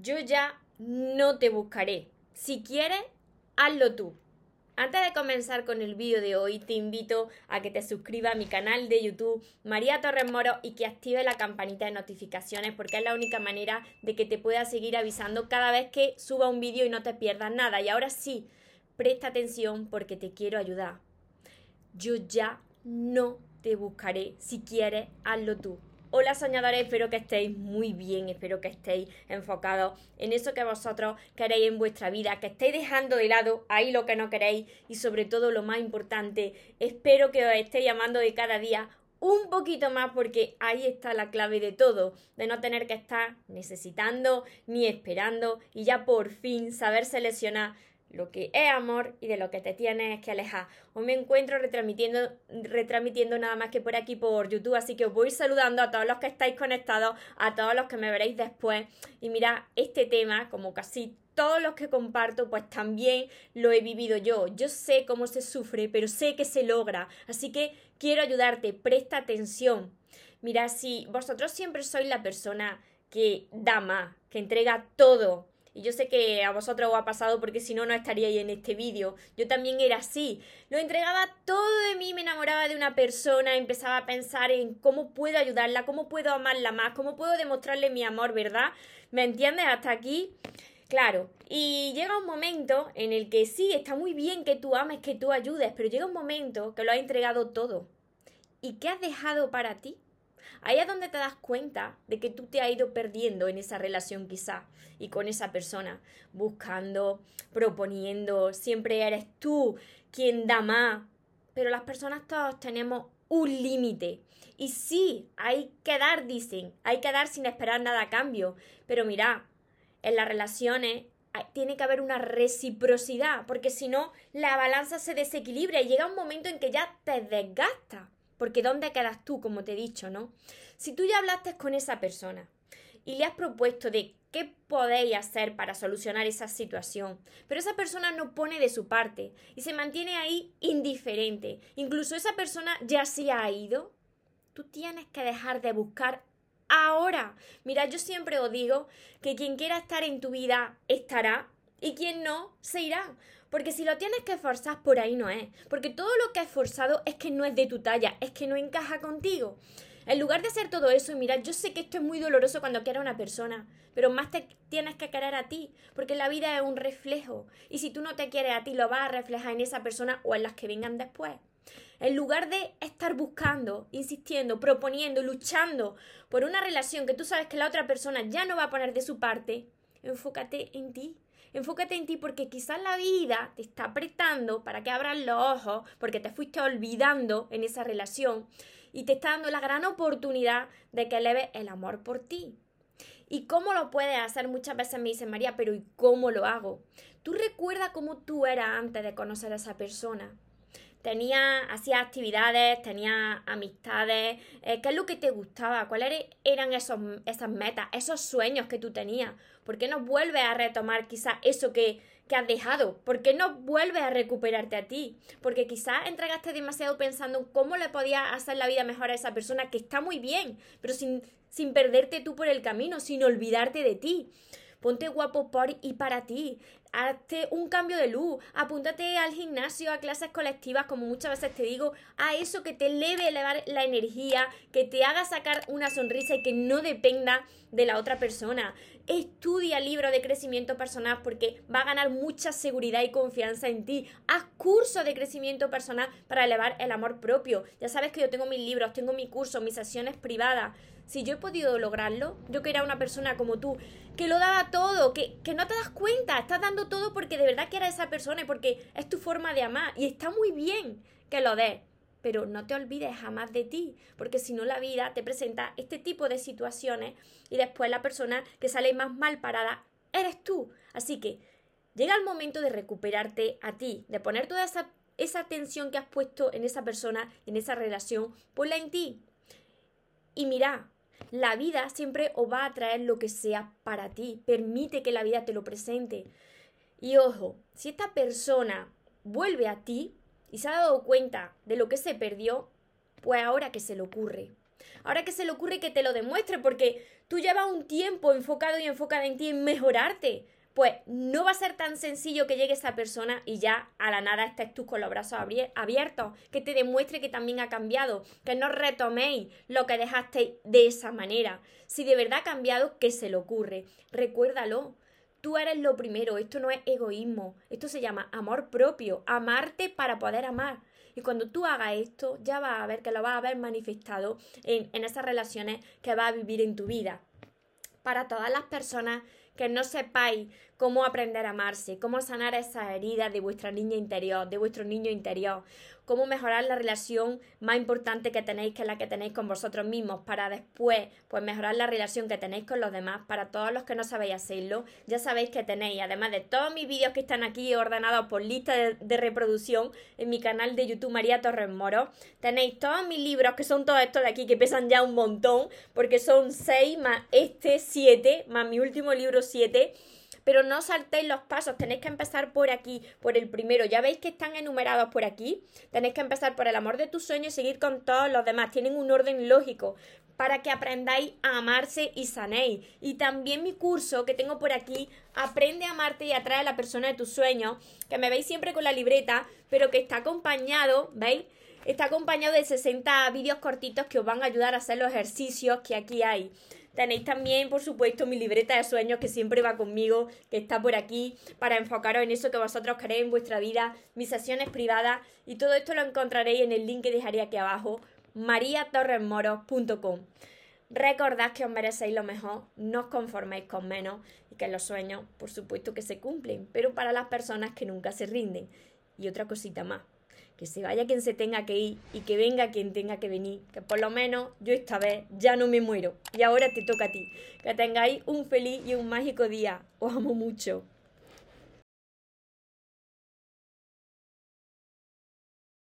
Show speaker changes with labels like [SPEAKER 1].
[SPEAKER 1] yo ya no te buscaré. Si quieres, hazlo tú. Antes de comenzar con el vídeo de hoy, te invito a que te suscribas a mi canal de YouTube María Torres Moro y que active la campanita de notificaciones porque es la única manera de que te pueda seguir avisando cada vez que suba un vídeo y no te pierdas nada. Y ahora sí, presta atención porque te quiero ayudar. Yo ya no te buscaré. Si quieres, hazlo tú. Hola soñadores, espero que estéis muy bien, espero que estéis enfocados en eso que vosotros queréis en vuestra vida, que estéis dejando de lado ahí lo que no queréis y sobre todo lo más importante, espero que os estéis llamando de cada día un poquito más porque ahí está la clave de todo, de no tener que estar necesitando ni esperando y ya por fin saber seleccionar lo que es amor y de lo que te tienes que alejar. Hoy me encuentro retransmitiendo, retransmitiendo nada más que por aquí por YouTube, así que os voy saludando a todos los que estáis conectados, a todos los que me veréis después. Y mira, este tema, como casi todos los que comparto, pues también lo he vivido yo. Yo sé cómo se sufre, pero sé que se logra. Así que quiero ayudarte, presta atención. Mira, si vosotros siempre sois la persona que da más, que entrega todo, y yo sé que a vosotros os ha pasado porque si no, no estaríais en este vídeo. Yo también era así. Lo entregaba todo de mí, me enamoraba de una persona, empezaba a pensar en cómo puedo ayudarla, cómo puedo amarla más, cómo puedo demostrarle mi amor, ¿verdad? ¿Me entiendes? Hasta aquí. Claro, y llega un momento en el que sí, está muy bien que tú ames, que tú ayudes, pero llega un momento que lo has entregado todo. ¿Y qué has dejado para ti? Ahí es donde te das cuenta de que tú te has ido perdiendo en esa relación quizá y con esa persona, buscando, proponiendo, siempre eres tú quien da más. Pero las personas todos tenemos un límite. Y sí, hay que dar, dicen, hay que dar sin esperar nada a cambio. Pero mira, en las relaciones tiene que haber una reciprocidad, porque si no, la balanza se desequilibra y llega un momento en que ya te desgasta. Porque ¿dónde quedas tú, como te he dicho, no? Si tú ya hablaste con esa persona y le has propuesto de qué podéis hacer para solucionar esa situación, pero esa persona no pone de su parte y se mantiene ahí indiferente, incluso esa persona ya se ha ido, tú tienes que dejar de buscar ahora. Mira, yo siempre os digo que quien quiera estar en tu vida estará y quien no se irá. Porque si lo tienes que forzar, por ahí no es. Porque todo lo que es forzado es que no es de tu talla, es que no encaja contigo. En lugar de hacer todo eso, mira, yo sé que esto es muy doloroso cuando quieres a una persona, pero más te tienes que querer a ti, porque la vida es un reflejo. Y si tú no te quieres a ti, lo vas a reflejar en esa persona o en las que vengan después. En lugar de estar buscando, insistiendo, proponiendo, luchando por una relación que tú sabes que la otra persona ya no va a poner de su parte, enfócate en ti. Enfócate en ti porque quizás la vida te está apretando para que abras los ojos porque te fuiste olvidando en esa relación y te está dando la gran oportunidad de que eleves el amor por ti. ¿Y cómo lo puedes hacer? Muchas veces me dicen, María, pero ¿y cómo lo hago? Tú recuerda cómo tú eras antes de conocer a esa persona tenía, hacía actividades, tenía amistades, eh, qué es lo que te gustaba, cuáles eran esos, esas metas, esos sueños que tú tenías, ¿por qué no vuelves a retomar quizás eso que, que has dejado? ¿Por qué no vuelves a recuperarte a ti? Porque quizás entregaste demasiado pensando en cómo le podías hacer la vida mejor a esa persona, que está muy bien, pero sin, sin perderte tú por el camino, sin olvidarte de ti. Ponte guapo por y para ti hazte un cambio de luz, apúntate al gimnasio, a clases colectivas, como muchas veces te digo, a eso que te eleve elevar la energía, que te haga sacar una sonrisa y que no dependa de la otra persona. Estudia libros de crecimiento personal porque va a ganar mucha seguridad y confianza en ti. Haz cursos de crecimiento personal para elevar el amor propio. Ya sabes que yo tengo mis libros, tengo mi curso, mis sesiones privadas. Si yo he podido lograrlo, yo que era una persona como tú, que lo daba todo, que, que no te das cuenta, estás dando todo porque de verdad que eres esa persona y porque es tu forma de amar. Y está muy bien que lo des pero no te olvides jamás de ti, porque si no la vida te presenta este tipo de situaciones y después la persona que sale más mal parada eres tú. Así que llega el momento de recuperarte a ti, de poner toda esa, esa atención que has puesto en esa persona, en esa relación, ponla en ti. Y mira, la vida siempre os va a traer lo que sea para ti. Permite que la vida te lo presente. Y ojo, si esta persona vuelve a ti, y se ha dado cuenta de lo que se perdió, pues ahora que se le ocurre. Ahora que se le ocurre que te lo demuestre, porque tú llevas un tiempo enfocado y enfocada en ti en mejorarte pues no va a ser tan sencillo que llegue esa persona y ya a la nada estés tú con los brazos abiertos, que te demuestre que también ha cambiado, que no retoméis lo que dejasteis de esa manera. Si de verdad ha cambiado, ¿qué se le ocurre? Recuérdalo. Tú eres lo primero, esto no es egoísmo, esto se llama amor propio, amarte para poder amar. Y cuando tú hagas esto, ya vas a ver que lo vas a ver manifestado en, en esas relaciones que vas a vivir en tu vida. Para todas las personas que no sepáis cómo aprender a amarse, cómo sanar esas heridas de vuestra niña interior, de vuestro niño interior, cómo mejorar la relación más importante que tenéis, que es la que tenéis con vosotros mismos, para después, pues mejorar la relación que tenéis con los demás. Para todos los que no sabéis hacerlo, ya sabéis que tenéis, además de todos mis vídeos que están aquí ordenados por lista de, reproducción en mi canal de YouTube María Torres Moro, tenéis todos mis libros, que son todos estos de aquí, que pesan ya un montón, porque son seis más este siete, más mi último libro siete pero no saltéis los pasos, tenéis que empezar por aquí, por el primero. Ya veis que están enumerados por aquí. Tenéis que empezar por el amor de tus sueños y seguir con todos los demás. Tienen un orden lógico para que aprendáis a amarse y sanéis. Y también mi curso que tengo por aquí, Aprende a amarte y atrae a la persona de tus sueños, que me veis siempre con la libreta, pero que está acompañado, ¿veis? Está acompañado de 60 vídeos cortitos que os van a ayudar a hacer los ejercicios que aquí hay. Tenéis también, por supuesto, mi libreta de sueños que siempre va conmigo, que está por aquí, para enfocaros en eso que vosotros queréis en vuestra vida, mis sesiones privadas y todo esto lo encontraréis en el link que dejaré aquí abajo, mariatorresmoros.com. Recordad que os merecéis lo mejor, no os conforméis con menos y que los sueños, por supuesto, que se cumplen, pero para las personas que nunca se rinden. Y otra cosita más, que se vaya quien se tenga que ir y que venga quien tenga que venir, que por lo menos yo esta vez ya no me muero y ahora te toca a ti. Que tengáis un feliz y un mágico día. Os amo mucho.